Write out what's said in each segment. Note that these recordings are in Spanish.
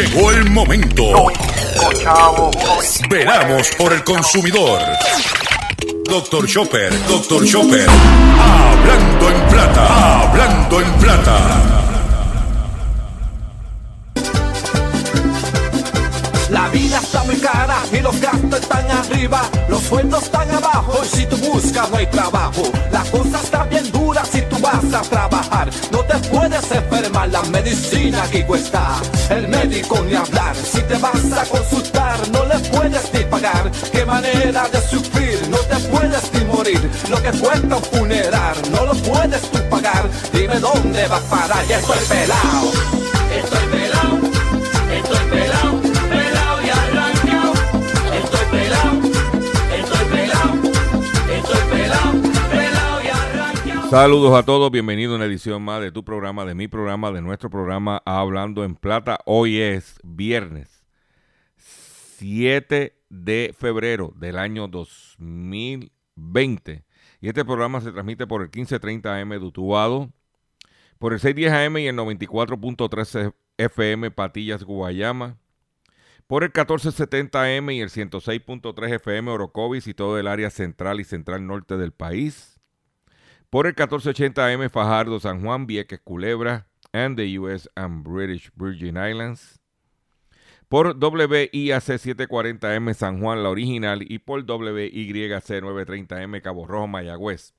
Llegó el momento. Veramos por el consumidor. Doctor Chopper, Doctor Chopper. Hablando en plata, hablando en plata. La vida está muy cara y los gastos están arriba, los sueldos están abajo y si tú buscas no hay trabajo. La cosa está bien si tú vas a trabajar, no te puedes enfermar, la medicina aquí cuesta. El médico ni hablar, si te vas a consultar no le puedes ni pagar. Qué manera de sufrir, no te puedes ni morir. Lo que cuesta un funeral no lo puedes tú pagar. Dime dónde vas a parar, ya estoy pelado. Estoy pelado, Saludos. A todos, bienvenido a una edición más de tu programa, de mi programa, de nuestro programa Hablando en Plata. Hoy es viernes 7 de febrero del año 2020 y este programa se transmite por el 1530 AM de Utuado, por el 610 AM y el 94.13 FM Patillas Guayama, por el 1470 AM y el 106.3 FM Orocovis y todo el área central y central norte del país, por el 1480 AM Fajardo, San Juan, Vieques, Culebra, and the US and British Virgin Islands, por WIAC 740M San Juan, la original, y por WYC 930M Cabo Rojo, Mayagüez.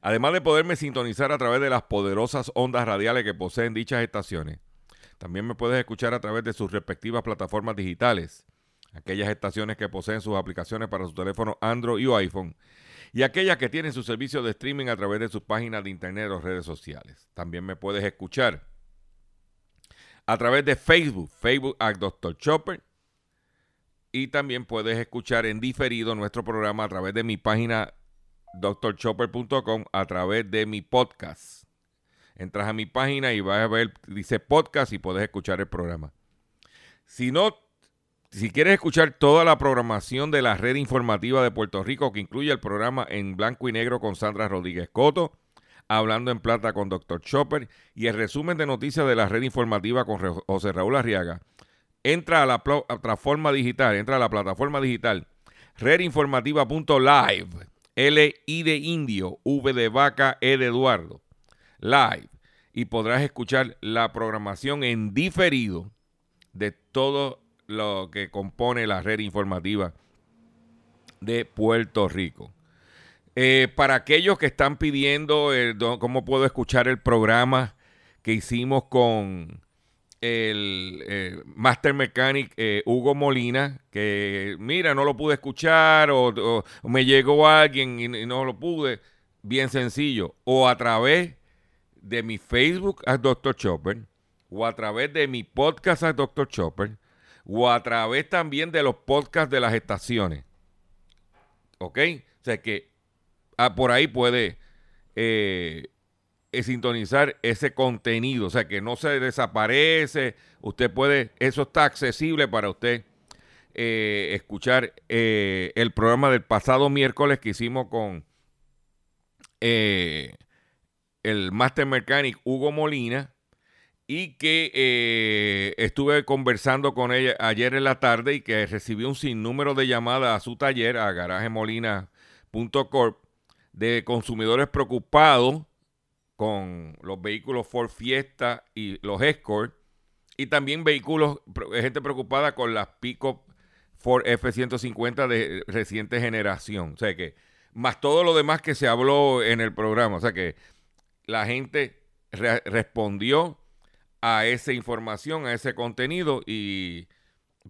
Además de poderme sintonizar a través de las poderosas ondas radiales que poseen dichas estaciones, también me puedes escuchar a través de sus respectivas plataformas digitales, aquellas estaciones que poseen sus aplicaciones para su teléfono Android y iPhone, y aquellas que tienen su servicio de streaming a través de sus páginas de internet o redes sociales. También me puedes escuchar a través de Facebook, Facebook at Dr. Chopper. Y también puedes escuchar en diferido nuestro programa a través de mi página drchopper.com, a través de mi podcast. Entras a mi página y vas a ver, dice podcast y puedes escuchar el programa. Si no, si quieres escuchar toda la programación de la red informativa de Puerto Rico, que incluye el programa en blanco y negro con Sandra Rodríguez Coto, Hablando en Plata con Dr. Chopper y el resumen de noticias de la red informativa con José Raúl Arriaga. Entra a la pl- plataforma digital, entra a la plataforma digital redinformativa.live, L I de indio, V de vaca, E de Eduardo, live, y podrás escuchar la programación en diferido de todo lo que compone la red informativa de Puerto Rico. Eh, para aquellos que están pidiendo eh, cómo puedo escuchar el programa que hicimos con el eh, Master Mechanic Hugo Molina, que mira, no lo pude escuchar o, me llegó alguien y, y no lo pude, bien sencillo, o a través de mi Facebook a Dr. Chopper, o a través de mi podcast a Dr. Chopper, o a través también de los podcasts de las estaciones. ¿Ok? O sea que ah, por ahí puede eh, sintonizar ese contenido, o sea que no se desaparece, usted puede, eso está accesible para usted eh, escuchar eh, el programa del pasado miércoles que hicimos con el Master Mechanic Hugo Molina y que eh, estuve conversando con ella ayer en la tarde y que recibió un sinnúmero de llamadas a su taller, a garajemolina.corp, de consumidores preocupados con los vehículos Ford Fiesta y los Escort, y también vehículos, gente preocupada con las pick-up Ford F-150 de reciente generación. O sea que, más todo lo demás que se habló en el programa. O sea que la gente re- respondió a esa información, a ese contenido, y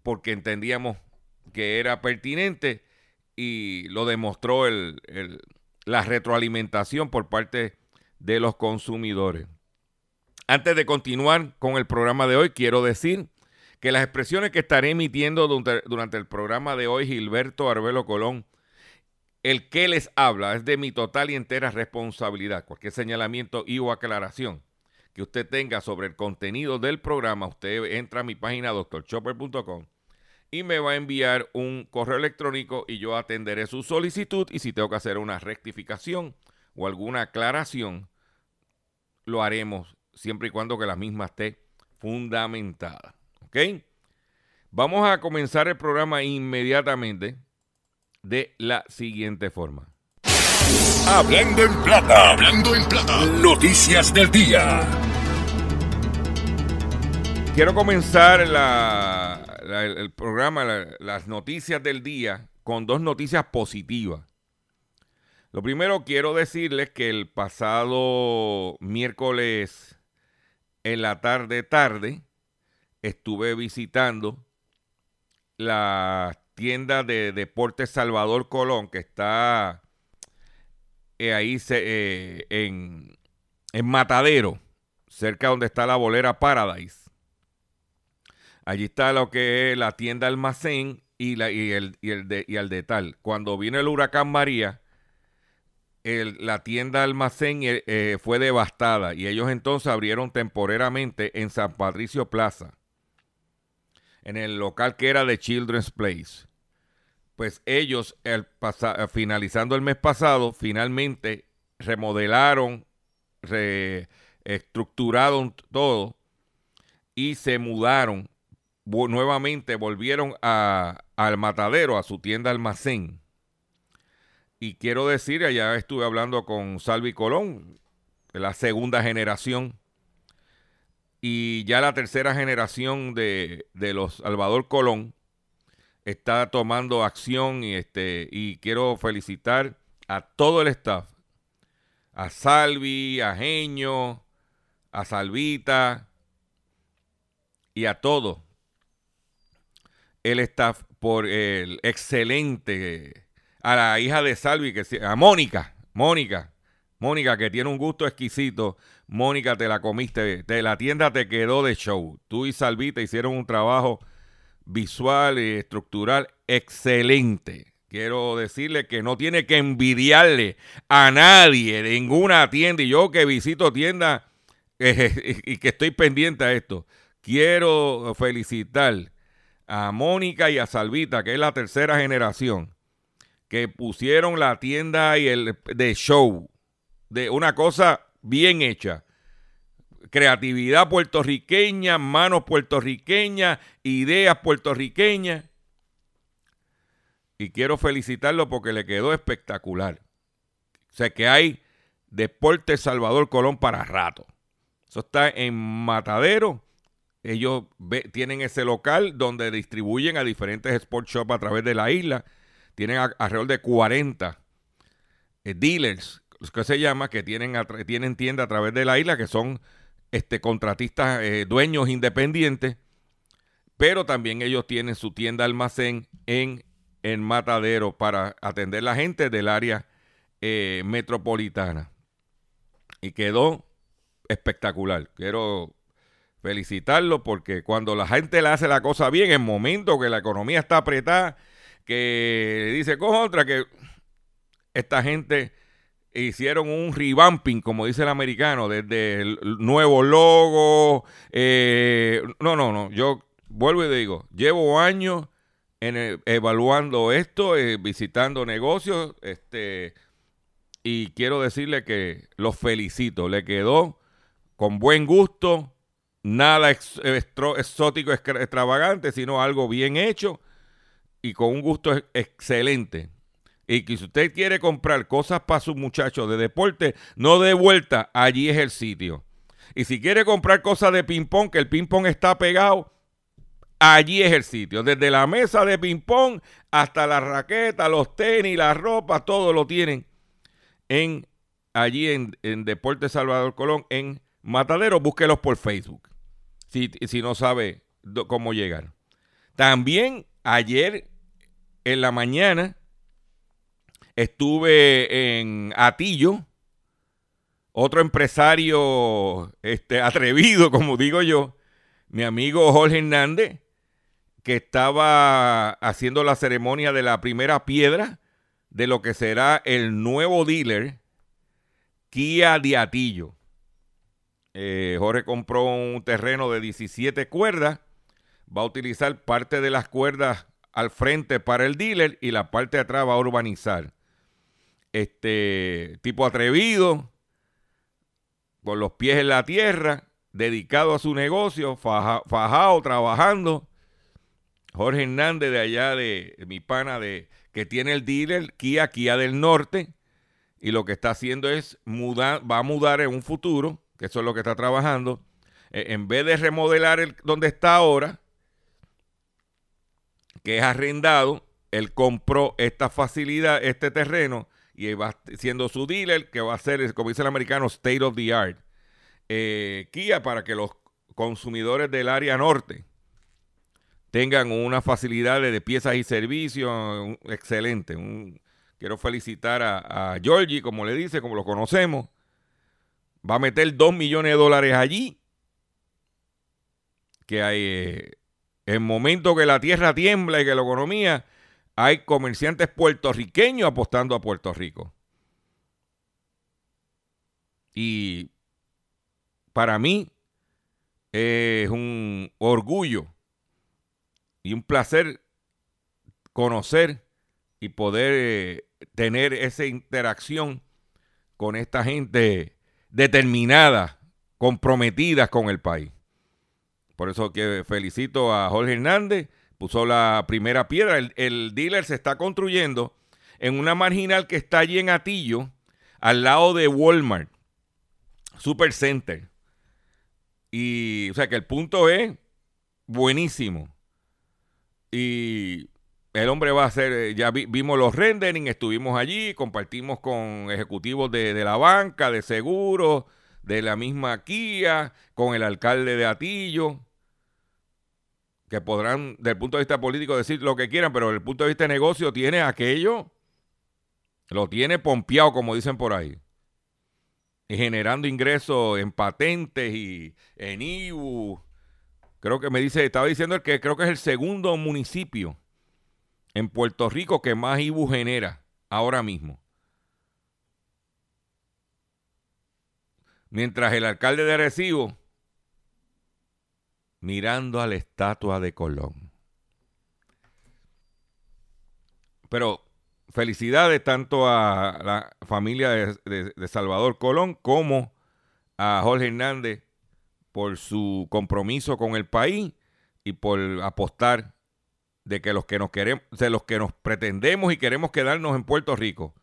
porque entendíamos que era pertinente y lo demostró el- el- la retroalimentación por parte de los consumidores. Antes de continuar con el programa de hoy, quiero decir que las expresiones que estaré emitiendo durante, el programa de hoy, Gilberto Arbelo Colón, el que les habla es de mi total y entera responsabilidad. Cualquier señalamiento y o aclaración que usted tenga sobre el contenido del programa, usted entra a mi página doctorchopper.com y me va a enviar un correo electrónico y yo atenderé su solicitud y si tengo que hacer una rectificación o alguna aclaración, lo haremos siempre y cuando que la misma esté fundamentada. ¿Ok? Vamos a comenzar el programa inmediatamente de la siguiente forma. Hablando en plata, hablando en plata, noticias del día. Quiero comenzar el programa, las noticias del día, con dos noticias positivas. Lo primero, quiero decirles que el pasado miércoles en la tarde tarde estuve visitando la tienda de Deportes Salvador Colón, que está eh, ahí eh, en, en Matadero, cerca donde está la bolera Paradise. Allí está lo que es la tienda almacén y, la, y, el, y, el de, y el de tal. Cuando vino el huracán María, la tienda almacén eh, fue devastada y ellos entonces abrieron temporeramente en San Patricio Plaza, en el local que era de Children's Place. Pues ellos, el finalizando el mes pasado, finalmente remodelaron, reestructuraron todo y se mudaron. Nuevamente, volvieron al matadero, a su tienda almacén. Y quiero decir, allá estuve hablando con Salvi Colón, la segunda generación, y ya la tercera generación de, los Salvador Colón está tomando acción y, este, y quiero felicitar a todo el staff, a Salvi, a Genio, a Salvita y a todo el staff por el excelente a la hija de Salvi, que a Mónica, Mónica, Mónica, que tiene un gusto exquisito. Mónica, te la comiste, de la tienda te quedó de show. Tú y Salvita hicieron un trabajo visual y estructural excelente. Quiero decirle que no tiene que envidiarle a nadie ninguna tienda. Y yo que visito tiendas y que estoy pendiente a esto, quiero felicitar a Mónica y a Salvita, que es la tercera generación que pusieron la tienda y el de show, de una cosa bien hecha. Creatividad puertorriqueña, manos puertorriqueñas, ideas puertorriqueñas. Y quiero felicitarlo porque le quedó espectacular. O sea que hay Deporte Salvador Colón para rato. Eso está en Matadero. Ellos tienen ese local donde distribuyen a diferentes sports shops a través de la isla tienen alrededor de 40 eh, dealers, que se llama, que tienen, tienen tienda a través de la isla, que son este, contratistas, eh, dueños independientes, pero también ellos tienen su tienda almacén en, en Matadero para atender la gente del área eh, metropolitana. Y quedó espectacular. Quiero felicitarlo porque cuando la gente le hace la cosa bien, en momento que la economía está apretada, que dice otra que esta gente hicieron un revamping, como dice el americano, desde el nuevo logo. Eh, no, no, no. Yo vuelvo y digo, llevo años en evaluando esto, eh, visitando negocios, este, y quiero decirle que los felicito. Le quedó con buen gusto, nada exótico, extravagante, sino algo bien hecho y con un gusto excelente. Y que si usted quiere comprar cosas para sus muchachos de deporte, no de vuelta, allí es el sitio. Y si quiere comprar cosas de ping-pong, que el ping-pong está pegado, allí es el sitio. Desde la mesa de ping-pong hasta la raqueta, los tenis, la ropa, todo lo tienen en allí en, en Deporte Salvador Colón, en Matadero. Búsquelos por Facebook, si, si no sabe cómo llegar. También ayer en la mañana estuve en Atillo, otro empresario este, atrevido, como digo yo, mi amigo Jorge Hernández, que estaba haciendo la ceremonia de la primera piedra de lo que será el nuevo dealer Kia de Atillo. Eh, Jorge compró un terreno de 17 cuerdas, va a utilizar parte de las cuerdas al frente para el dealer y la parte de atrás va a urbanizar. Este tipo atrevido, con los pies en la tierra, dedicado a su negocio, fajado, trabajando. Jorge Hernández de allá de, mi pana de que tiene el dealer Kia Kia del Norte y lo que está haciendo es mudar, va a mudar en un futuro, que eso es lo que está trabajando, e, en vez de remodelar el, donde está ahora, que es arrendado, él compró esta facilidad, este terreno, y va siendo su dealer, que va a ser, como dice el americano, state of the art. Eh, Kia para que los consumidores del área norte tengan una facilidad de piezas y servicios excelente. quiero felicitar a, a Georgie, como le dice, como lo conocemos. Va a meter 2 millones de dólares allí. Que hay, eh, en momento que la tierra tiembla y que la economía, hay comerciantes puertorriqueños apostando a Puerto Rico. Y para mí es un orgullo y un placer conocer y poder eh, tener esa interacción con esta gente determinada, comprometida con el país. Por eso que felicito a Jorge Hernández, puso la primera piedra. El, el dealer se está construyendo en una marginal que está allí en Atillo, al lado de Walmart, Super Center. Y, o sea, que el punto es buenísimo. Y el hombre va a hacer, eh, ya vimos los rendering, estuvimos allí, compartimos con ejecutivos de, la banca, de seguros, de la misma Kia, con el alcalde de Atillo, que podrán, desde el punto de vista político, decir lo que quieran, pero desde el punto de vista de negocio tiene aquello, lo tiene pompeado, como dicen por ahí y generando ingresos en patentes y en IBU. Creo que me dice, estaba diciendo que creo que es el segundo municipio en Puerto Rico que más IBU genera ahora mismo. Mientras el alcalde de Arecibo mirando a la estatua de Colón. Pero felicidades tanto a la familia de, Salvador Colón como a Jorge Hernández por su compromiso con el país y por apostar de que los que nos queremos, de los que nos pretendemos y queremos quedarnos en Puerto Rico,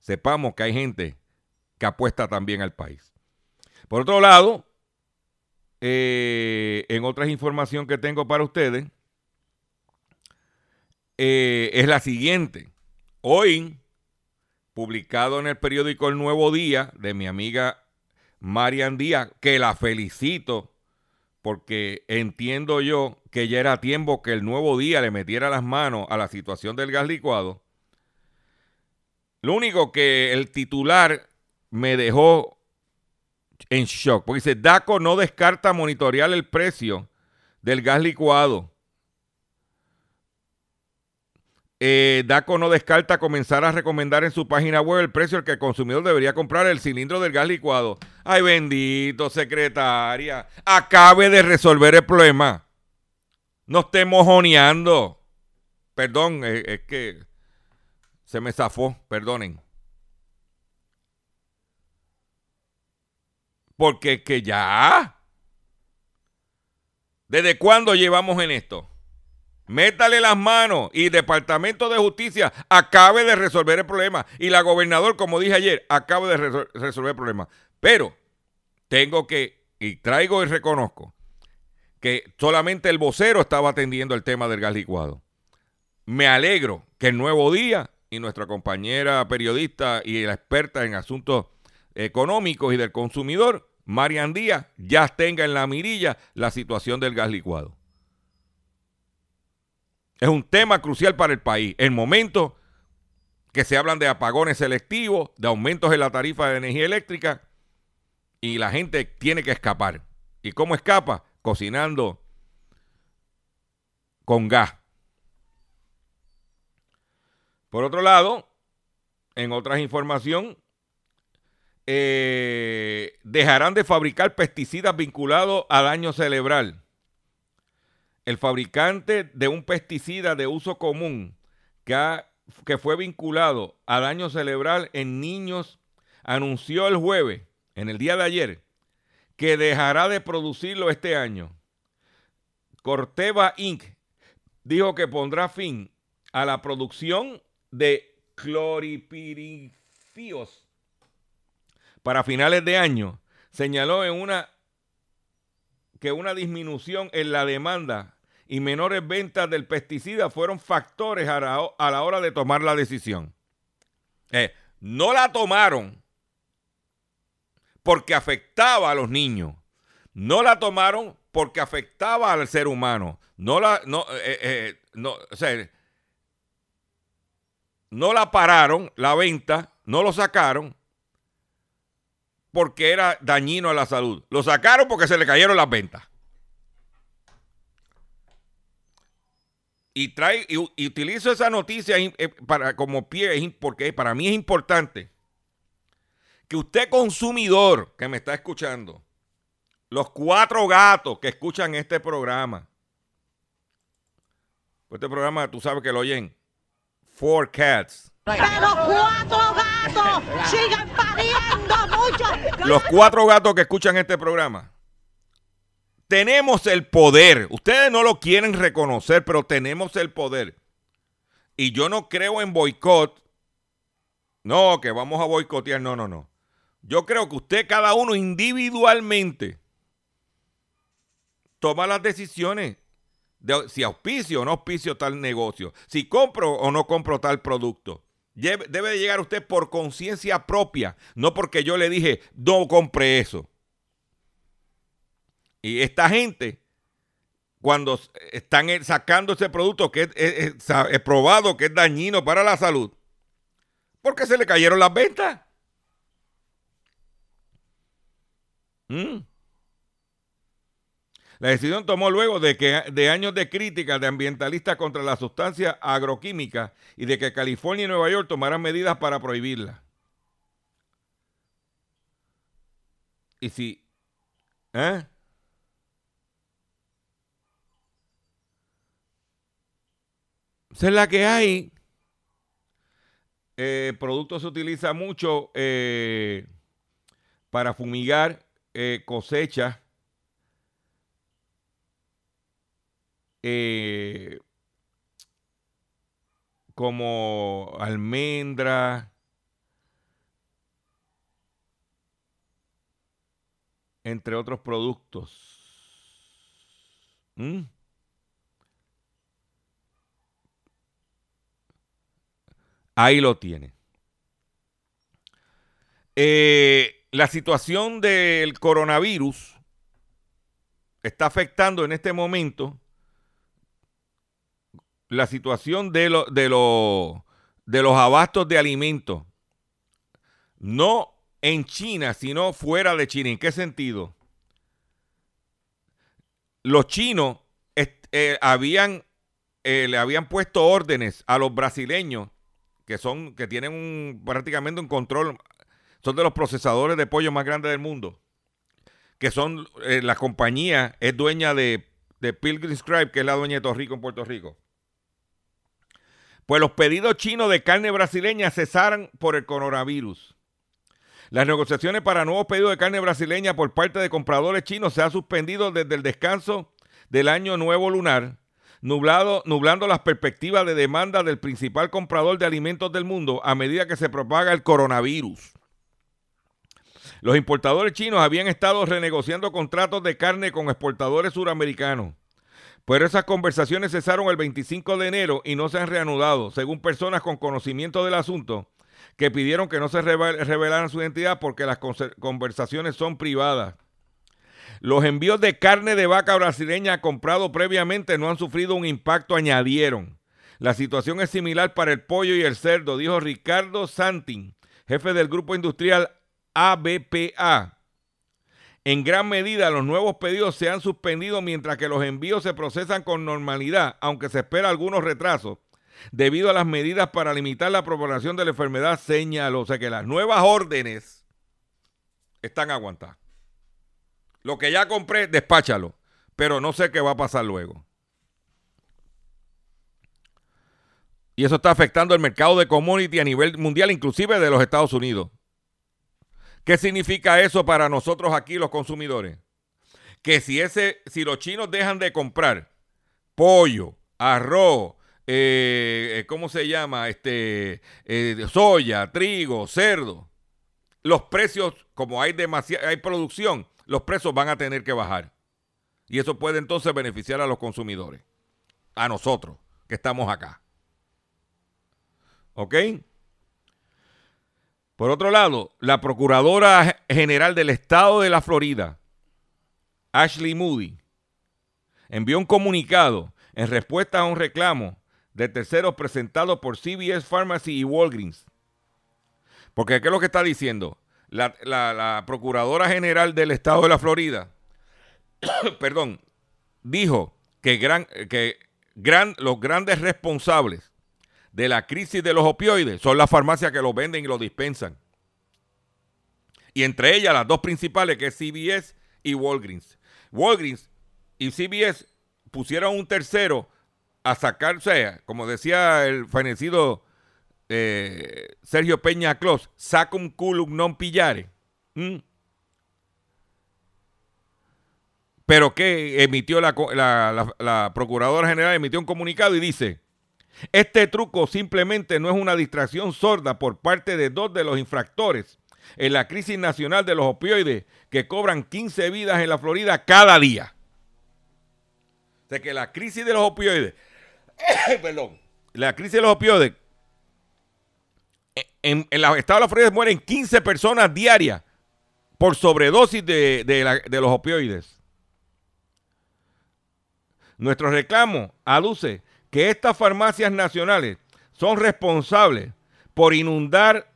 sepamos que hay gente que apuesta también al país. Por otro lado, eh, en otras información que tengo para ustedes, eh, es la siguiente. Hoy, publicado en el periódico El Nuevo Día de mi amiga Marian Díaz, que la felicito porque entiendo yo que ya era tiempo que el Nuevo Día le metiera las manos a la situación del gas licuado. Lo único que el titular me dejó en shock, porque dice, DACO no descarta monitorear el precio del gas licuado. Eh, DACO no descarta comenzar a recomendar en su página web el precio al que el consumidor debería comprar el cilindro del gas licuado. Ay, bendito, secretaria. Acabe de resolver el problema. No estemos mojoneando. Perdón, es, es que se me zafó, perdonen. Porque es que ya. ¿Desde cuándo llevamos en esto? Métale las manos y Departamento de Justicia acabe de resolver el problema. Y la gobernador, como dije ayer, acabe de resolver el problema. Pero tengo que, y traigo y reconozco, que solamente el vocero estaba atendiendo el tema del gas licuado. Me alegro que el nuevo día y nuestra compañera periodista y la experta en asuntos económicos y del consumidor, Marian Díaz, ya tenga en la mirilla la situación del gas licuado. Es un tema crucial para el país. En momentos que se hablan de apagones selectivos, de aumentos en la tarifa de energía eléctrica y la gente tiene que escapar. ¿Y cómo escapa? Cocinando con gas. Por otro lado, en otras información, eh, dejarán de fabricar pesticidas vinculados a daño cerebral el fabricante de un pesticida de uso común que, que fue vinculado a daño cerebral en niños anunció el jueves, en el día de ayer, que dejará de producirlo este año. Corteva Inc. dijo que pondrá fin a la producción de cloripirifos para finales de año. Señaló en una que una disminución en la demanda y menores ventas del pesticida fueron factores a la, hora de tomar la decisión. Eh, no la tomaron porque afectaba a los niños. No la tomaron porque afectaba al ser humano. No la, no, eh, eh, no, no la pararon, la venta, no lo sacaron porque era dañino a la salud. Lo sacaron porque se le cayeron las ventas. Y, trae, y, utilizo esa noticia eh, para, como pie porque para mí es importante que usted consumidor que me está escuchando, los cuatro gatos que escuchan este programa, este programa tú sabes que lo oyen, Four Cats. Pero cuatro gatos sigan pariendo. Los cuatro gatos que escuchan este programa. Tenemos el poder. Ustedes no lo quieren reconocer, pero tenemos el poder. Y yo no creo en boicot. No, que vamos a boicotear. No, no, no. Yo creo que usted, cada uno individualmente, toma las decisiones de si auspicio o no auspicio tal negocio, si compro o no compro tal producto. Debe de llegar usted por conciencia propia, no porque yo le dije, no compre eso. Y esta gente, cuando están sacando ese producto que es, probado que es dañino para la salud, porque se le cayeron las ventas. Mm. La decisión tomó luego de, que, de años de críticas de ambientalistas contra la sustancia agroquímica y de que California y Nueva York tomaran medidas para prohibirla. Y si... ¿eh? Esa es la que hay. Eh, producto se utiliza mucho eh, para fumigar eh, cosecha eh, como almendra, entre otros productos. ¿Mm? Ahí lo tiene. Eh, la situación del coronavirus está afectando en este momento la situación de, de, de los abastos de alimentos. No en China, sino fuera de China. ¿En qué sentido? Los chinos eh, habían, eh, le habían puesto órdenes a los brasileños que son, que tienen un, prácticamente un control, son de los procesadores de pollo más grandes del mundo, que son, eh, la compañía es dueña de, de Pilgrim Scribe, que es la dueña de Torrico en Puerto Rico. Pues los pedidos chinos de carne brasileña cesaron por el coronavirus. Las negociaciones para nuevos pedidos de carne brasileña por parte de compradores chinos se han suspendido desde el descanso del año nuevo lunar nublando las perspectivas de demanda del principal comprador de alimentos del mundo a medida que se propaga el coronavirus. Los importadores chinos habían estado renegociando contratos de carne con exportadores suramericanos. Pero esas conversaciones cesaron el 25 de enero y no se han reanudado, según personas con conocimiento del asunto que pidieron que no se revelaran su identidad porque las conversaciones son privadas. Los envíos de carne de vaca brasileña comprado previamente no han sufrido un impacto, añadieron. La situación es similar para el pollo y el cerdo, dijo Ricardo Santin, jefe del grupo industrial ABPA. En gran medida los nuevos pedidos se han suspendido mientras que los envíos se procesan con normalidad, aunque se espera algunos retrasos debido a las medidas para limitar la propagación de la enfermedad, señaló. O sea que las nuevas órdenes están aguantadas. Lo que ya compré, despáchalo. Pero no sé qué va a pasar luego. Y eso está afectando el mercado de commodity a nivel mundial, inclusive de los Estados Unidos. ¿Qué significa eso para nosotros aquí los consumidores? Que si ese, si los chinos dejan de comprar pollo, arroz, eh, ¿cómo se llama? Este, eh, soya, trigo, cerdo. Los precios, como hay hay producción, los precios van a tener que bajar. Y eso puede entonces beneficiar a los consumidores, a nosotros que estamos acá. ¿Ok? Por otro lado, la Procuradora General del Estado de la Florida, Ashley Moody, envió un comunicado en respuesta a un reclamo de terceros presentado por CVS Pharmacy y Walgreens. Porque ¿qué es lo que está diciendo? La, Procuradora General del Estado de la Florida, perdón, dijo que, que gran, los grandes responsables de la crisis de los opioides son las farmacias que los venden y los dispensan. Y entre ellas las dos principales que es CVS y Walgreens. Walgreens y CVS pusieron un tercero a sacar, o sea, como decía el fenecido eh, Sergio Peña Clos, un culum non pillare. Pero que emitió la, la Procuradora General, emitió un comunicado y dice, este truco simplemente no es una distracción sorda por parte de dos de los infractores en la crisis nacional de los opioides que cobran 15 vidas en la Florida cada día. O sea que la crisis de los opioides, perdón, la crisis de los opioides, en, en el estado de la Florida mueren 15 personas diarias por sobredosis de, de los opioides. Nuestro reclamo aduce que estas farmacias nacionales son responsables por inundar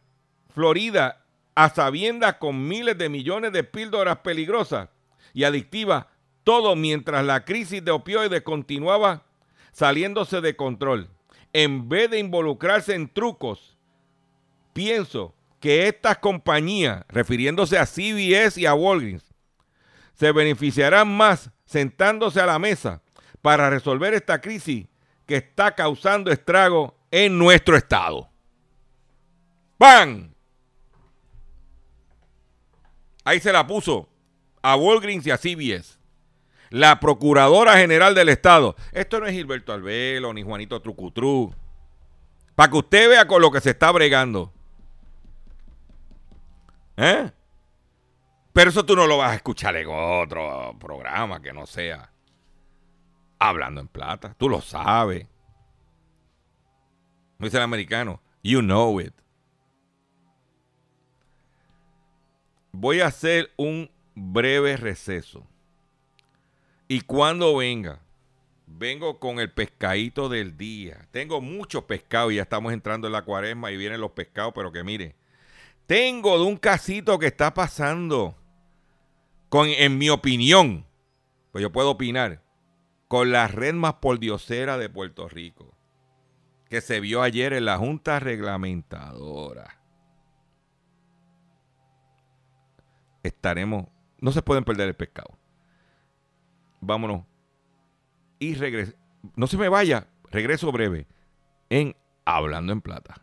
Florida a sabiendas con miles de millones de píldoras peligrosas y adictivas, todo mientras la crisis de opioides continuaba saliéndose de control. En vez de involucrarse en trucos, pienso que estas compañías, refiriéndose a CBS y a Walgreens, se beneficiarán más sentándose a la mesa para resolver esta crisis que está causando estrago en nuestro estado. ¡Pan! Ahí se la puso a Walgreens y a CBS. La Procuradora General del Estado. Esto no es Gilberto Albelo ni Juanito Trucutru. Para que usted vea con lo que se está bregando. ¿Eh? Pero eso tú no lo vas a escuchar en otro programa que no sea hablando en plata. Tú lo sabes. No dice el americano. You know it. Voy a hacer un breve receso. Y cuando venga, vengo con el pescadito del día. Tengo muchos pescados y ya estamos entrando en la cuaresma y vienen los pescados, pero que mire, tengo de un casito que está pasando con, en mi opinión, pues yo puedo opinar, con la red más pordiosera de Puerto Rico, que se vio ayer en la Junta Reglamentadora. Estaremos, no se pueden perder el pescado. Vámonos. Y regreso. No se me vaya, regreso breve en Hablando en Plata.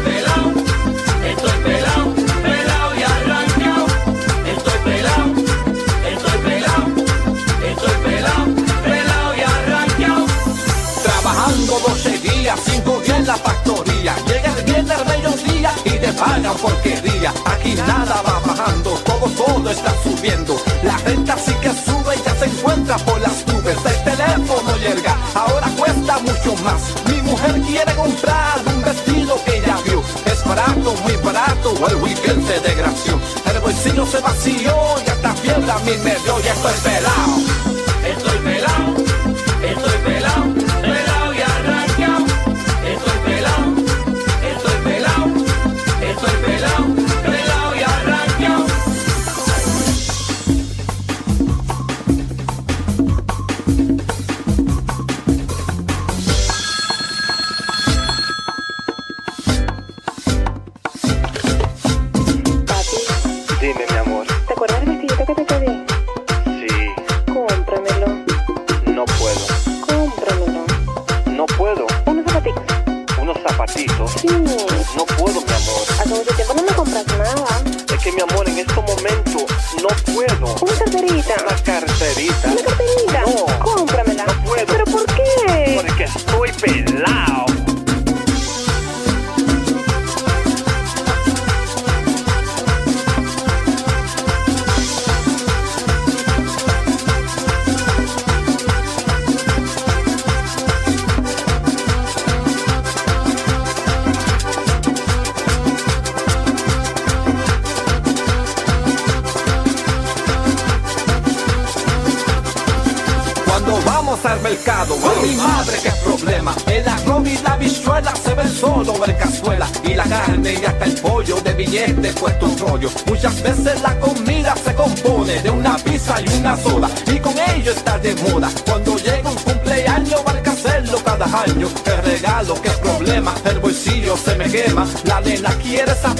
Pagan porquería. Aquí nada va bajando, todo, todo está subiendo. La renta sí que sube y ya se encuentra por las nubes. El teléfono llega, ahora cuesta mucho más. Mi mujer quiere comprar un vestido que ya vio. Es barato, muy barato, el weekend se desgració. El bolsillo se vació y hasta fiebre a mí me dio y estoy pelado.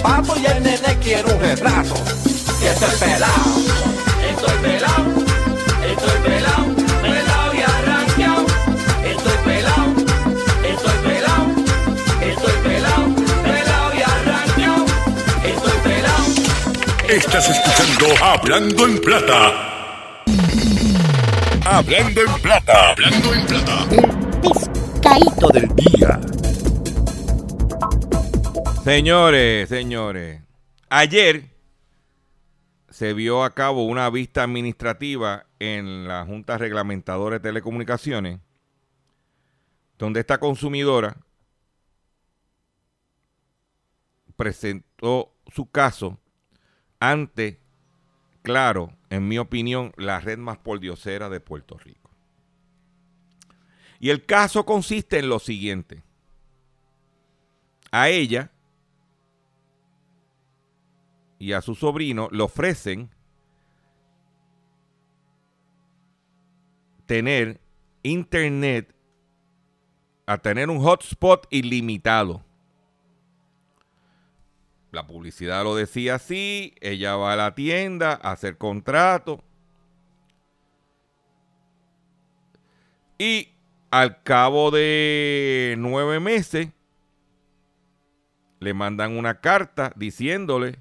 Quiere zapato y el nene quiere un retrato. Y estoy pelado. Estoy pelado. Estoy pelado. Pelado y arranqueado. Estoy pelado. Estoy pelado. Estoy pelado. Pelado y arranqueado. Estoy pelado. Estás escuchando Hablando en Plata. Hablando en Plata. Hablando en Plata. Pescadito del día. Señores, señores, ayer se vio a cabo una vista administrativa en la Junta Reglamentadora de Telecomunicaciones, donde esta consumidora presentó su caso ante, claro, en mi opinión, la red más pordiosera de Puerto Rico. Y el caso consiste en lo siguiente. A ella y a su sobrino le ofrecen tener internet, a tener un hotspot ilimitado. La publicidad lo decía así, ella va a la tienda a hacer contrato. Y al cabo de nueve meses, le mandan una carta diciéndole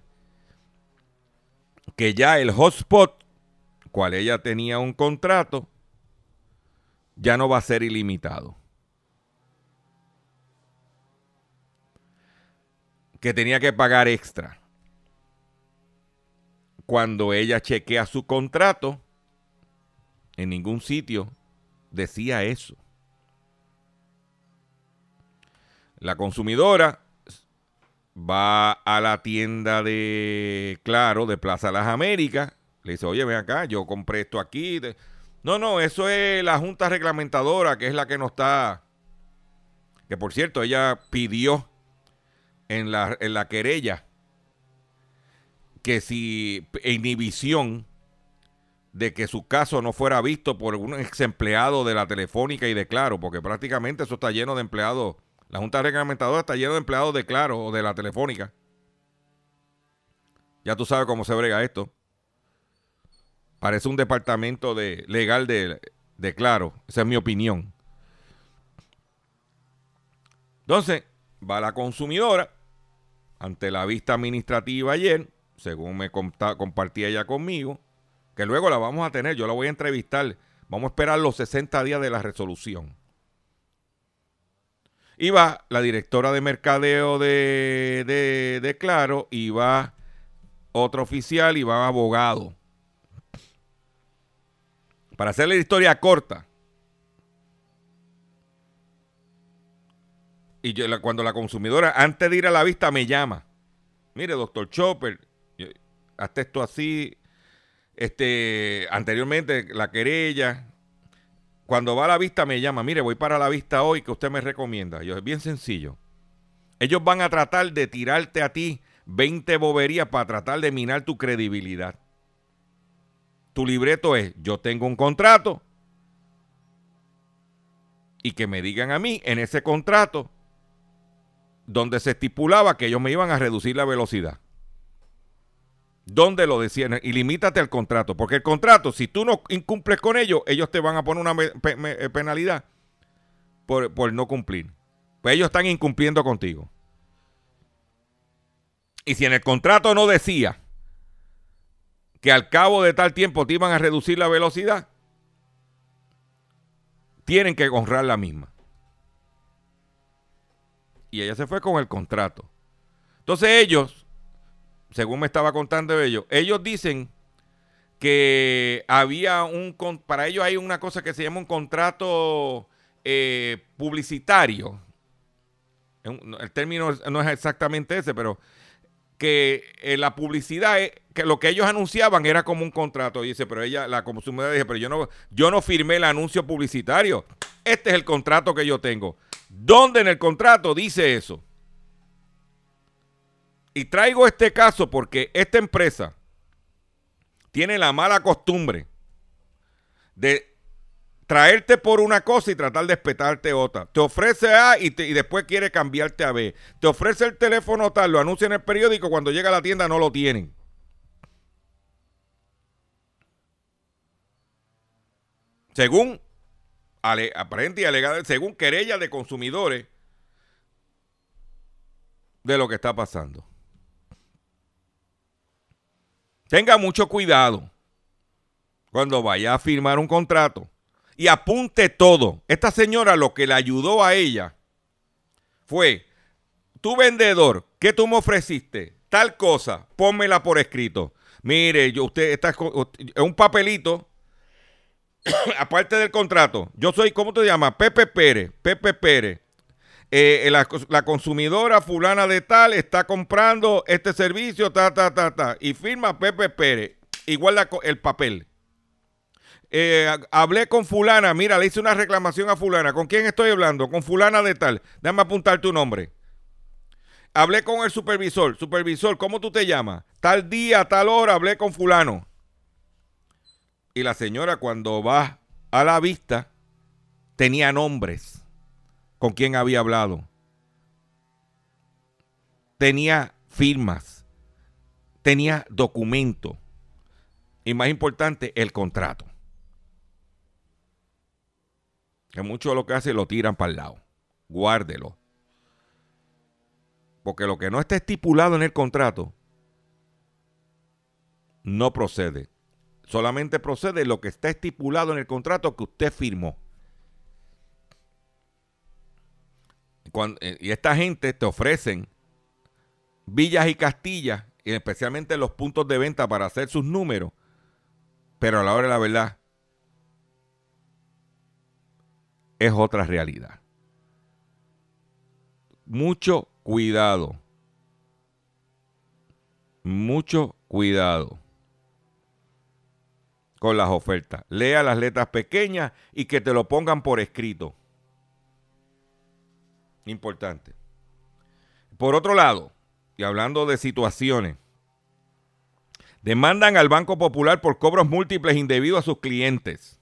que ya el hotspot, cual ella tenía un contrato, ya no va a ser ilimitado. Que tenía que pagar extra. Cuando ella chequea su contrato, en ningún sitio decía eso. La consumidora va a la tienda de Claro, de Plaza Las Américas, le dice, oye, ven acá, yo compré esto aquí. No, no, eso es la Junta Reglamentadora, que es la que nos está... Que por cierto, ella pidió en la, en la querella que si inhibición de que su caso no fuera visto por un ex empleado de la Telefónica y de Claro, porque prácticamente eso está lleno de empleados. La Junta Reglamentadora está lleno de empleados de Claro o de la Telefónica. Ya tú sabes cómo se brega esto. Parece un departamento de, legal de, de Claro. Esa es mi opinión. Entonces, va la consumidora ante la vista administrativa ayer, según me compartía ella conmigo, que luego la vamos a tener, yo la voy a entrevistar. Vamos a esperar los 60 días de la resolución. Va la directora de mercadeo de, de, de Claro, va otro oficial y va abogado. Para hacerle la historia corta. Y yo, cuando la consumidora, antes de ir a la vista, me llama. Mire, doctor Chopper, hazte esto así. Este, anteriormente, la querella. Cuando va a la vista, me llama. Mire, voy para la vista hoy, que usted me recomienda? Yo, es bien sencillo. Ellos van a tratar de tirarte a ti 20 boberías para tratar de minar tu credibilidad. Tu libreto es, yo tengo un contrato y que me digan a mí en ese contrato donde se estipulaba que ellos me iban a reducir la velocidad. ¿Dónde lo decían? Y limítate al contrato, porque el contrato, si tú no incumples con ellos, ellos te van a poner una eh, penalidad por, por no cumplir. Pues ellos están incumpliendo contigo. Y si en el contrato no decía que al cabo de tal tiempo te iban a reducir la velocidad, tienen que honrar la misma. Y ella se fue con el contrato. Entonces ellos, según me estaba contando ellos, ellos dicen que había un, para ellos hay una cosa que se llama un contrato eh, publicitario. El término no es exactamente ese, pero que eh, la publicidad, es- que lo que ellos anunciaban era como un contrato. Dice, pero ella, la consumidora dice, pero yo no, yo no firmé el anuncio publicitario. Este es el contrato que yo tengo. ¿Dónde en el contrato dice eso? Y traigo este caso porque esta empresa tiene la mala costumbre de traerte por una cosa y tratar de espetarte otra. Te ofrece A y, después quiere cambiarte a B. Te ofrece el teléfono tal, lo anuncia en el periódico, cuando llega a la tienda no lo tienen. Según ale- aparente y alegada, según querella de consumidores de lo que está pasando. Tenga mucho cuidado cuando vaya a firmar un contrato y apunte todo. Esta señora lo que le ayudó a ella fue, tu vendedor, ¿qué tú me ofreciste? Tal cosa, pónmela por escrito. Mire, yo usted está es un papelito aparte del contrato. Yo soy, ¿cómo te llamas? Pepe Pérez, Pepe Pérez. Eh, la, la consumidora fulana de tal está comprando este servicio, ta, ta, ta, ta. Y firma Pepe Pérez. Igual el papel. Eh, ha- hablé con fulana, mira, le hice una reclamación a fulana. ¿Con quién estoy hablando? Con fulana de tal. Déjame apuntar tu nombre. Hablé con el supervisor. Supervisor, ¿cómo tú te llamas? Tal día, tal hora, hablé con fulano. Y la señora cuando va a la vista tenía nombres con quién había hablado. Tenía firmas. Tenía documento. Y más importante, el contrato. Que mucho lo que hace lo tiran para el lado. Guárdelo. Porque lo que no está estipulado en el contrato no procede. Solamente procede lo que está estipulado en el contrato que usted firmó. Eh, y esta gente te ofrecen villas y castillas, y especialmente los puntos de venta para hacer sus números, pero a la hora de la verdad es otra realidad. Mucho cuidado. Mucho cuidado con las ofertas. Lea las letras pequeñas y que te lo pongan por escrito. Importante. Por otro lado, y hablando de situaciones, demandan al Banco Popular por cobros múltiples indebidos a sus clientes.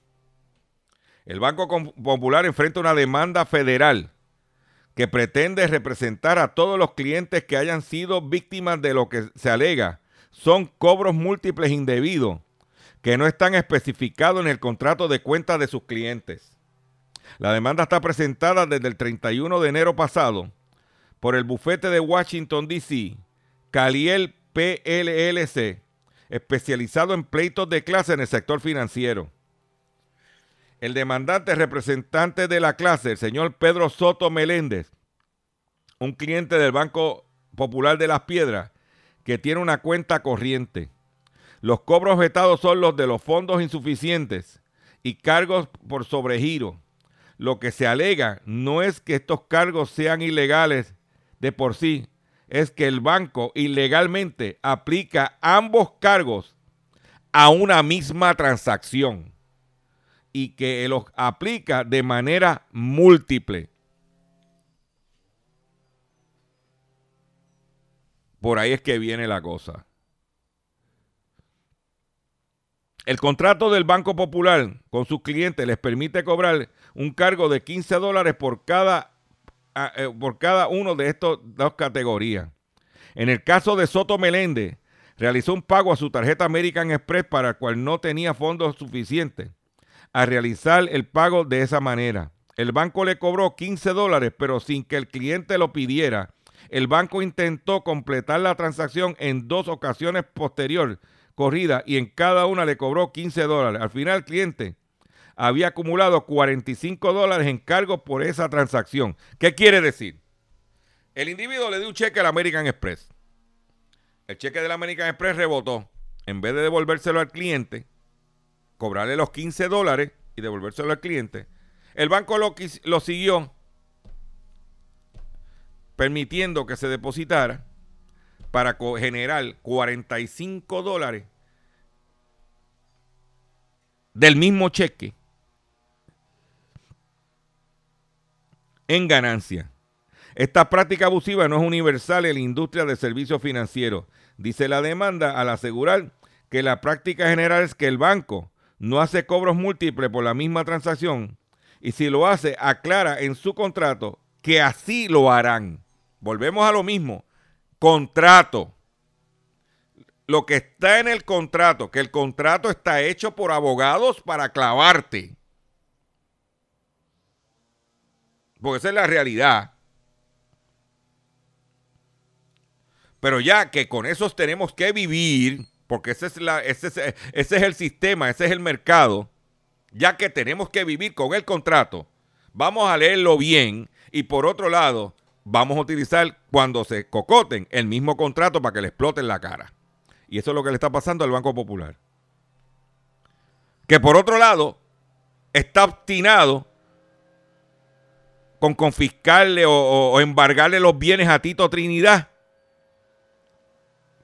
El Banco Popular enfrenta una demanda federal que pretende representar a todos los clientes que hayan sido víctimas de lo que se alega son cobros múltiples indebidos que no están especificados en el contrato de cuenta de sus clientes. La demanda está presentada desde el 31 de enero pasado por el bufete de Washington, D.C., Caliel PLLC, especializado en pleitos de clase en el sector financiero. El demandante representante de la clase, el señor Pedro Soto Meléndez, un cliente del Banco Popular de las Piedras, que tiene una cuenta corriente. Los cobros vetados son los de los fondos insuficientes y cargos por sobregiro. Lo que se alega no es que estos cargos sean ilegales de por sí, es que el banco ilegalmente aplica ambos cargos a una misma transacción y que los aplica de manera múltiple. Por ahí es que viene la cosa. El contrato del Banco Popular con sus clientes les permite cobrar un cargo de 15 dólares por cada, ah, eh, por cada uno de estas dos categorías. En el caso de Soto Meléndez, realizó un pago a su tarjeta American Express para el cual no tenía fondos suficientes a realizar el pago de esa manera. El banco le cobró 15 dólares, pero sin que el cliente lo pidiera. el banco intentó completar la transacción en dos ocasiones posterior corrida y en cada una le cobró 15 dólares. Al final el cliente había acumulado 45 dólares en cargos por esa transacción. ¿Qué quiere decir? El individuo le dio un cheque al American Express. El cheque del American Express rebotó. En vez de devolvérselo al cliente, cobrarle los 15 dólares y devolvérselo al cliente, el banco lo, siguió permitiendo que se depositara para generar 45 dólares del mismo cheque en ganancia. Esta práctica abusiva no es universal en la industria de servicios financieros, dice la demanda al asegurar que la práctica general es que el banco no hace cobros múltiples por la misma transacción y si lo hace, aclara en su contrato que así lo harán. Volvemos a lo mismo, contrato. Lo que está en el contrato, que el contrato está hecho por abogados para clavarte. Porque esa es la realidad. Pero ya que con esos tenemos que vivir, porque ese es, la, ese, es, ese es el sistema, ese es el mercado, ya que tenemos que vivir con el contrato, vamos a leerlo bien y por otro lado, vamos a utilizar cuando se cocoten el mismo contrato para que le exploten la cara. Y eso es lo que le está pasando al Banco Popular. Que por otro lado, está obstinado con confiscarle o, embargarle los bienes a Tito Trinidad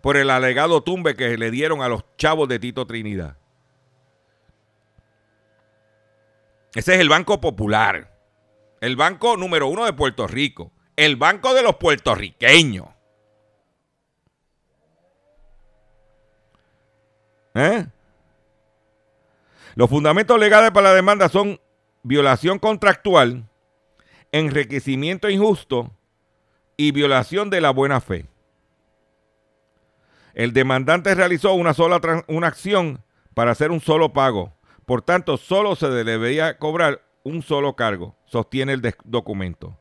por el alegado tumbe que le dieron a los chavos de Tito Trinidad. Ese es el Banco Popular. El banco número uno de Puerto Rico. El banco de los puertorriqueños. ¿Eh? Los fundamentos legales para la demanda son violación contractual, enriquecimiento injusto y violación de la buena fe. El demandante realizó una sola acción para hacer un solo pago. Por tanto, solo se debería cobrar un solo cargo, sostiene el documento.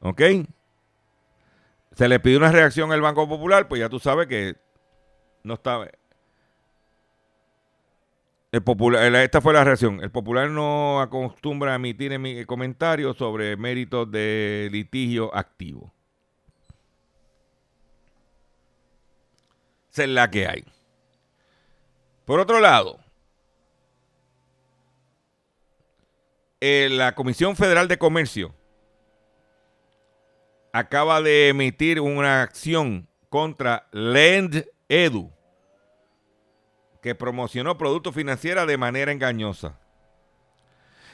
¿Ok? Se le pidió una reacción al Banco Popular, pues ya tú sabes que no estaba. Esta fue la reacción. El popular no acostumbra a emitir emi- comentarios sobre méritos de litigio activo. Esa es la que hay. Por otro lado, eh, la Comisión Federal de Comercio acaba de emitir una acción contra Lend Edu, que promocionó productos financieros de manera engañosa.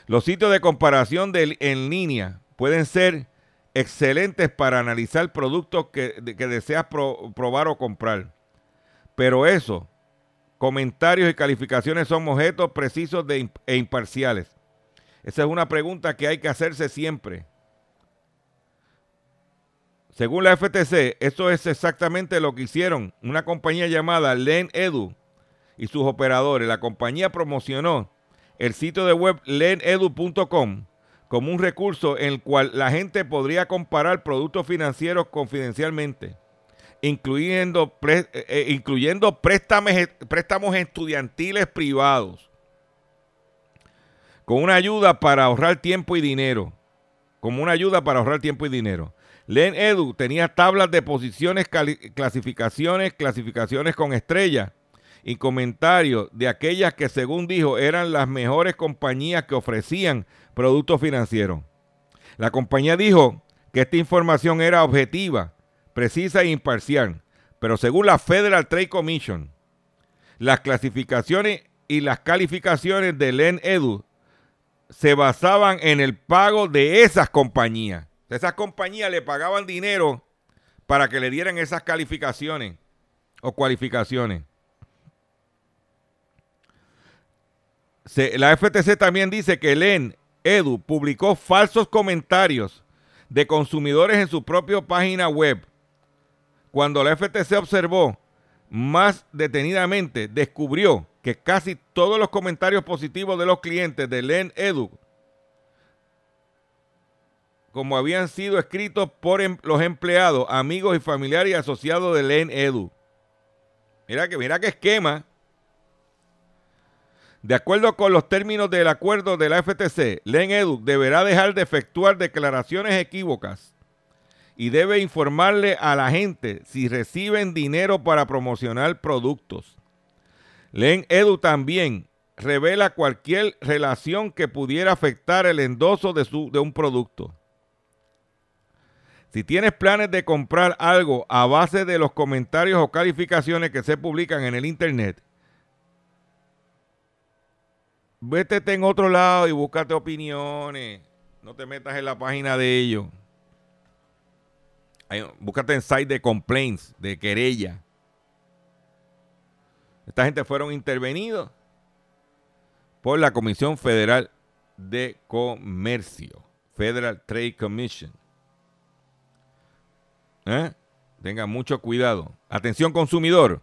Los sitios de comparación en línea pueden ser excelentes para analizar productos que, que deseas pro- probar o comprar. Pero eso, comentarios y calificaciones son objetos precisos e imparciales. Esa es una pregunta que hay que hacerse siempre. Según la FTC, eso es exactamente lo que hicieron una compañía llamada Len Edu y sus operadores. La compañía promocionó el sitio de web lenedu.com como un recurso en el cual la gente podría comparar productos financieros confidencialmente, incluyendo, eh, eh, incluyendo préstamos, préstamos estudiantiles privados, con una ayuda para ahorrar tiempo y dinero. Como una ayuda para ahorrar tiempo y dinero. Len Edu tenía tablas de posiciones, clasificaciones, clasificaciones con estrellas y comentarios de aquellas que según dijo eran las mejores compañías que ofrecían productos financieros. La compañía dijo que esta información era objetiva, precisa e imparcial, pero según la Federal Trade Commission, las clasificaciones y las calificaciones de Len Edu se basaban en el pago de esas compañías. Esas compañías le pagaban dinero para que le dieran esas calificaciones o cualificaciones. La FTC también dice que Len Edu publicó falsos comentarios de consumidores en su propia página web. Cuando la FTC observó más detenidamente, descubrió que casi todos los comentarios positivos de los clientes de Len Edu como habían sido escritos por em- los empleados, amigos y familiares y asociados de Len Edu. Mira que, mira qué esquema. De acuerdo con los términos del acuerdo de la FTC, Len Edu deberá dejar de efectuar declaraciones equívocas y debe informarle a la gente si reciben dinero para promocionar productos. Len Edu también revela cualquier relación que pudiera afectar el endoso de, su, de un producto. Si tienes planes de comprar algo a base de los comentarios o calificaciones que se publican en el Internet, vétete en otro lado y búscate opiniones. No te metas en la página de ellos. Búscate en site de complaints, de querella. Esta gente fueron intervenidos por la Comisión Federal de Comercio, Federal Trade Commission. ¿Eh? Tenga mucho cuidado. Atención consumidor.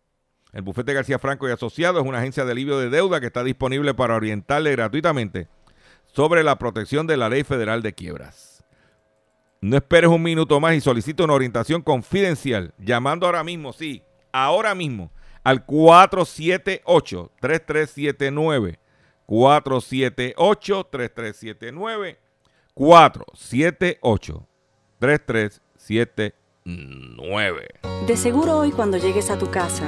El bufete García Franco y Asociados es una agencia de alivio de deuda que está disponible para orientarle gratuitamente sobre la protección de la Ley Federal de Quiebras. No esperes un minuto más y solicita una orientación confidencial llamando ahora mismo, sí, ahora mismo, al 478-3379. 478-3379. 478-3379. De seguro hoy cuando llegues a tu casa,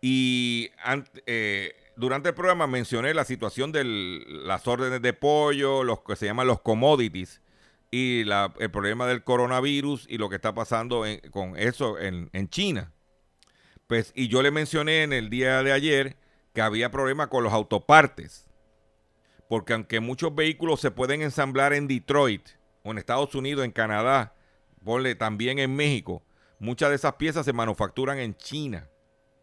Y eh, durante el programa mencioné la situación de las órdenes de pollo, los que se llaman los commodities, y el problema del coronavirus y lo que está pasando con eso en, en China. Pues, y yo le mencioné en el día de ayer que había problemas con los autopartes. Porque aunque muchos vehículos se pueden ensamblar en Detroit, o en Estados Unidos, en Canadá, ponle también en México, muchas de esas piezas se manufacturan en China.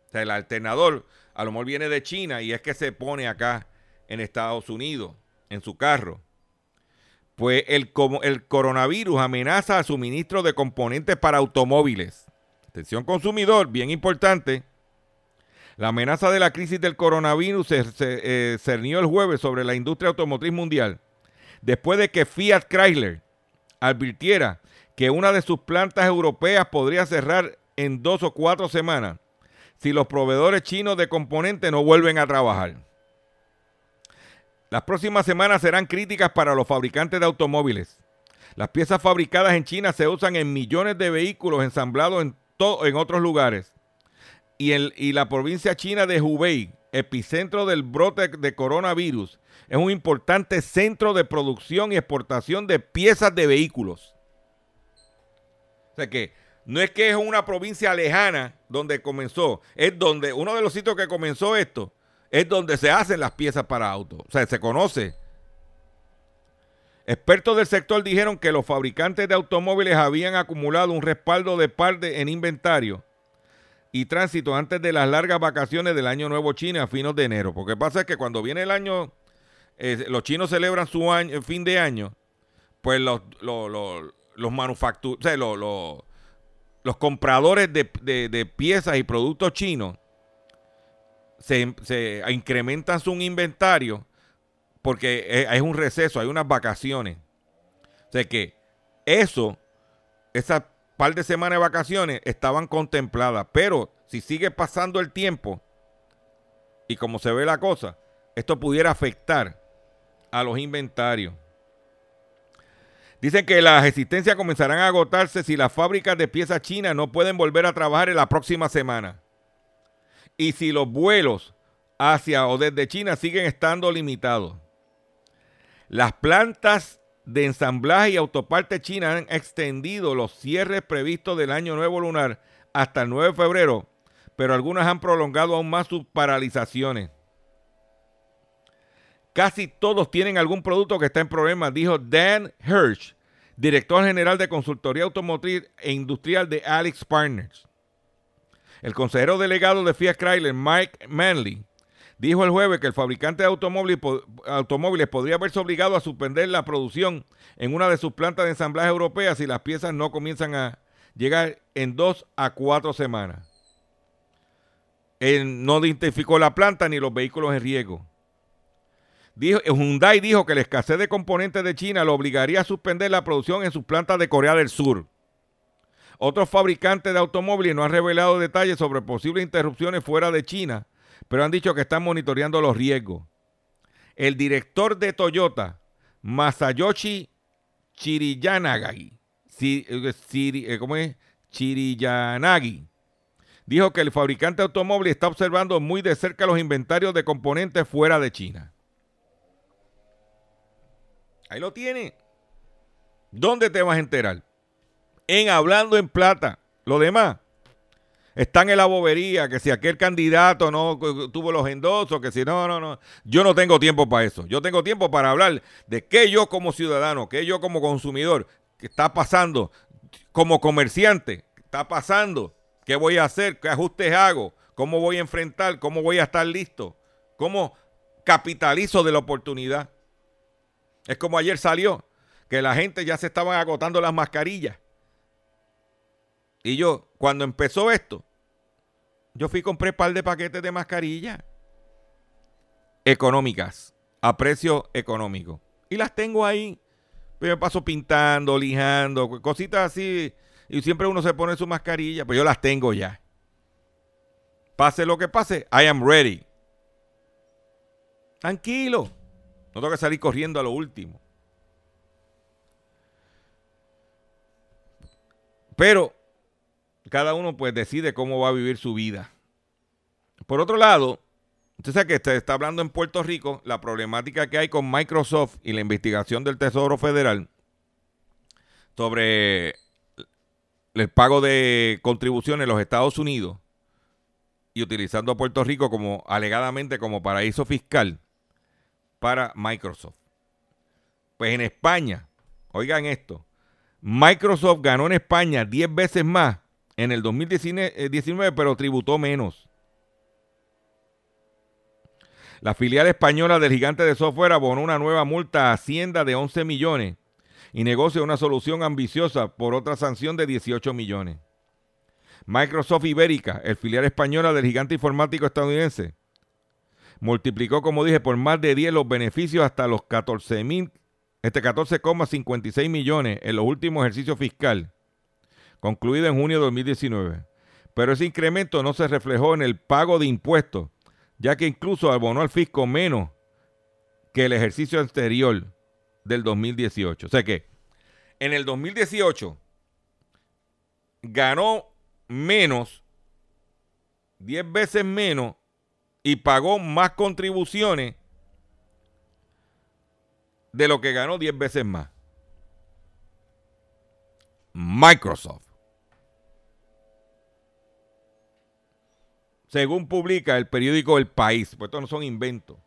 O sea, el alternador a lo mejor viene de China y es que se pone acá en Estados Unidos, en su carro. Pues el, el coronavirus amenaza al suministro de componentes para automóviles. Atención consumidor, bien importante. La amenaza de la crisis del coronavirus se, se, eh, cernió el jueves sobre la industria automotriz mundial, después de que Fiat Chrysler advirtiera que una de sus plantas europeas podría cerrar en dos o cuatro semanas si los proveedores chinos de componentes no vuelven a trabajar. Las próximas semanas serán críticas para los fabricantes de automóviles. Las piezas fabricadas en China se usan en millones de vehículos ensamblados en, otros lugares. Y, y la provincia china de Hubei, epicentro del brote de coronavirus, es un importante centro de producción y exportación de piezas de vehículos. O sea que no es que es una provincia lejana donde comenzó, es donde uno de los sitios que comenzó esto es donde se hacen las piezas para autos. O sea, se conoce. Expertos del sector dijeron que los fabricantes de automóviles habían acumulado un respaldo de parte en inventario y tránsito antes de las largas vacaciones del Año Nuevo China a finos de enero. Porque pasa que cuando viene el año, eh, los chinos celebran su año, fin de año, pues los, los, los, los o sea, los, los- compradores de, piezas y productos chinos se, se incrementan su inventario porque es un receso, hay unas vacaciones. O sea que eso, esas par de semanas de vacaciones estaban contempladas, pero si sigue pasando el tiempo y como se ve la cosa, esto pudiera afectar a los inventarios. Dicen que las existencias comenzarán a agotarse si las fábricas de piezas chinas no pueden volver a trabajar en la próxima semana. Y si los vuelos hacia o desde China siguen estando limitados. Las plantas de ensamblaje y autoparte china han extendido los cierres previstos del año nuevo lunar hasta el 9 de febrero, pero algunas han prolongado aún más sus paralizaciones. Casi todos tienen algún producto que está en problemas, dijo Dan Hirsch, director general de consultoría automotriz e industrial de Alex Partners. El consejero delegado de Fiat Chrysler, Mike Manley, dijo el jueves que el fabricante de automóviles, podría verse obligado a suspender la producción en una de sus plantas de ensamblaje europeas si las piezas no comienzan a llegar en dos a cuatro semanas. Él no identificó la planta ni los vehículos en riesgo. Hyundai dijo que la escasez de componentes de China lo obligaría a suspender la producción en sus plantas de Corea del Sur. Otros fabricantes de automóviles no han revelado detalles sobre posibles interrupciones fuera de China, pero han dicho que están monitoreando los riesgos. El director de Toyota, Masayoshi Chiriyanagi, eh, ¿cómo es? Chiriyanagi, dijo que el fabricante de automóviles está observando muy de cerca los inventarios de componentes fuera de China. Ahí lo tiene. ¿Dónde te vas a enterar? En Hablando en Plata. Lo demás están en la bobería, que si aquel candidato no tuvo los endosos, que si no, no, no. Yo no tengo tiempo para eso. Yo tengo tiempo para hablar de qué yo como ciudadano, qué yo como consumidor, qué está pasando, como comerciante, está pasando, qué voy a hacer, qué ajustes hago, cómo voy a enfrentar, cómo voy a estar listo, cómo capitalizo de la oportunidad. Es como ayer salió, que la gente ya se estaban agotando las mascarillas. Y yo, cuando empezó esto, yo fui y compré un par de paquetes de mascarillas económicas, a precio económico. Y las tengo ahí. Pues me paso pintando, lijando, cositas así. Y siempre uno se pone su mascarilla. Pues yo las tengo ya. Pase lo que pase, I am ready. Tranquilo. No tengo que salir corriendo a lo último. Pero cada uno pues decide cómo va a vivir su vida. Por otro lado, usted sabe que está, está hablando en Puerto Rico la problemática que hay con Microsoft y la investigación del Tesoro Federal sobre el pago de contribuciones en los Estados Unidos y utilizando a Puerto Rico como alegadamente como paraíso fiscal para Microsoft. Pues en España, oigan esto, Microsoft ganó en España 10 veces más en el 2019, pero tributó menos. La filial española del gigante de software abonó una nueva multa a Hacienda de 11 millones y negocia una solución ambiciosa por otra sanción de 18 millones. Microsoft Ibérica, el filial española del gigante informático estadounidense, multiplicó, como dije, por más de 10 los beneficios hasta los 14 mil, este 14,56 millones en los últimos ejercicios fiscal, concluido en junio de 2019. Pero ese incremento no se reflejó en el pago de impuestos, ya que incluso abonó al fisco menos que el ejercicio anterior del 2018. O sea que en el 2018 ganó menos, 10 veces menos y pagó más contribuciones de lo que ganó 10 veces más. Microsoft. Según publica el periódico El País, pues estos no son inventos.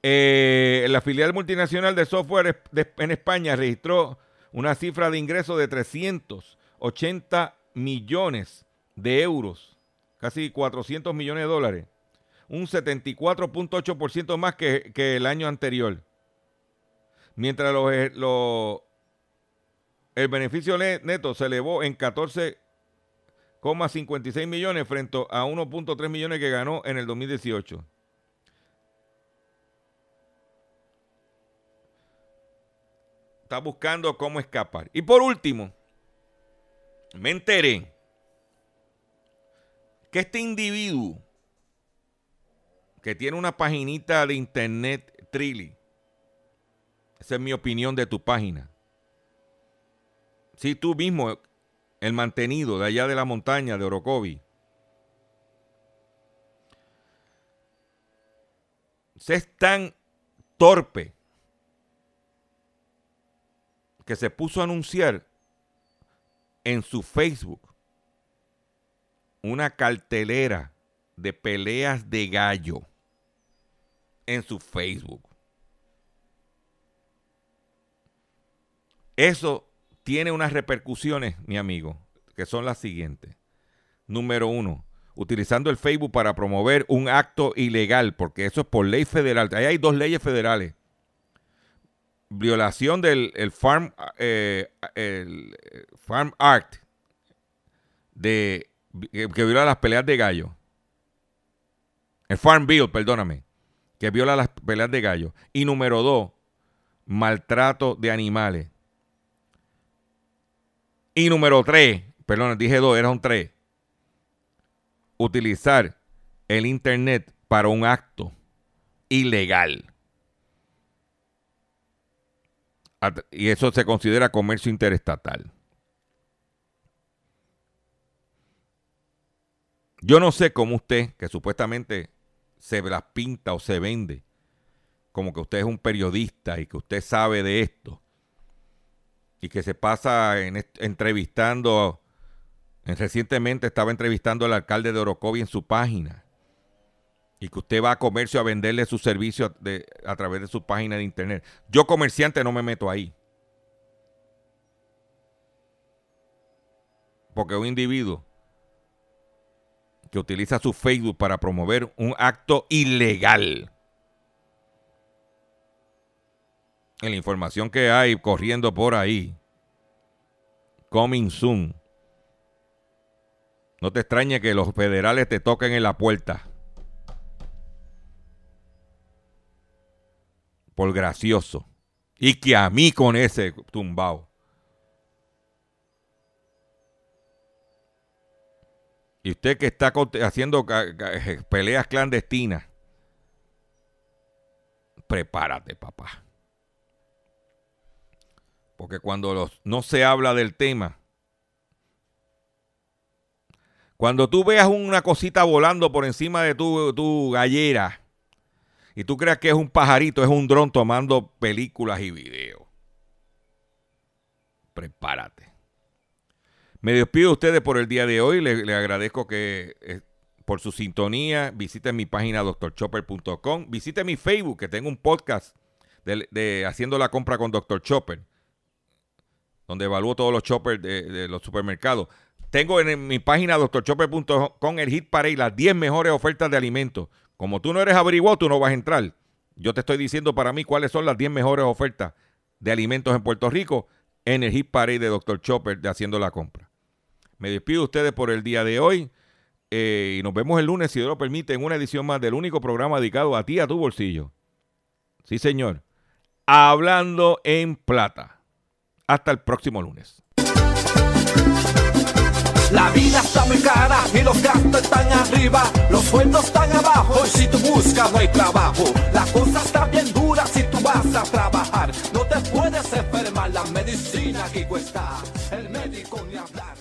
Eh, la filial multinacional de software en España registró una cifra de ingresos de 380 millones de euros, casi 400 millones de dólares, un 74.8% más que, el año anterior. Mientras eh, el beneficio neto se elevó en 14,56 millones frente a 1.3 millones que ganó en el 2018. Está buscando cómo escapar. Y por último, me enteré que este individuo que tiene una paginita de internet Trilly. Esa es mi opinión de tu página. Si tú mismo, el mantenido de allá de la montaña de Orocovi, se es tan torpe que se puso a anunciar en su Facebook una cartelera de peleas de gallo en su Facebook. Eso tiene unas repercusiones, mi amigo, que son las siguientes. Número uno, utilizando el Facebook para promover un acto ilegal, porque eso es por ley federal. Ahí hay dos leyes federales. Violación del el Farm, eh, el Farm Act de, que, que viola las peleas de gallo. El Farm Bill, perdóname, que viola las peleas de gallo. Y número dos, maltrato de animales. Y número tres, perdón, dije dos, era un tres. Utilizar el Internet para un acto ilegal. At- Y eso se considera comercio interestatal. Yo no sé cómo usted, que supuestamente se las pinta o se vende, como que usted es un periodista y que usted sabe de esto, y que se pasa en entrevistando, en- recientemente estaba entrevistando al alcalde de Orocovi en su página, y que usted va a comercio a venderle su servicio de- a través de su página de internet. Yo comerciante no me meto ahí. Porque un individuo que utiliza su Facebook para promover un acto ilegal. En la información que hay corriendo por ahí, coming soon. No te extrañe que los federales te toquen en la puerta. Por gracioso. Y que a mí con ese tumbao. Y usted que está haciendo peleas clandestinas, prepárate, papá. Porque cuando los- no se habla del tema, cuando tú veas una cosita volando por encima de tu, tu gallera y tú creas que es un pajarito, es un dron tomando películas y videos, prepárate. Me despido de ustedes por el día de hoy. Le, le agradezco que eh, por su sintonía. Visiten mi página drchopper.com. Visiten mi Facebook, que tengo un podcast de, Haciendo la compra con Dr. Chopper, donde evalúo todos los choppers de, los supermercados. Tengo en, mi página drchopper.com el hit parade, las 10 mejores ofertas de alimentos. Como tú no eres averiguado, tú no vas a entrar. Yo te estoy diciendo para mí cuáles son las 10 mejores ofertas de alimentos en Puerto Rico en el hit parade de Dr. Chopper de Haciendo la Compra. Me despido de ustedes por el día de hoy eh, y nos vemos el lunes, si Dios lo permite, en una edición más del único programa dedicado a ti, a tu bolsillo. Sí, señor. Hablando en plata. Hasta el próximo lunes. La vida está muy cara y los gastos están arriba, los sueldos están abajo y si tú buscas no hay trabajo. La cosa está bien dura si tú vas a trabajar, no te puedes enfermar, la medicina aquí cuesta, el médico ni hablar.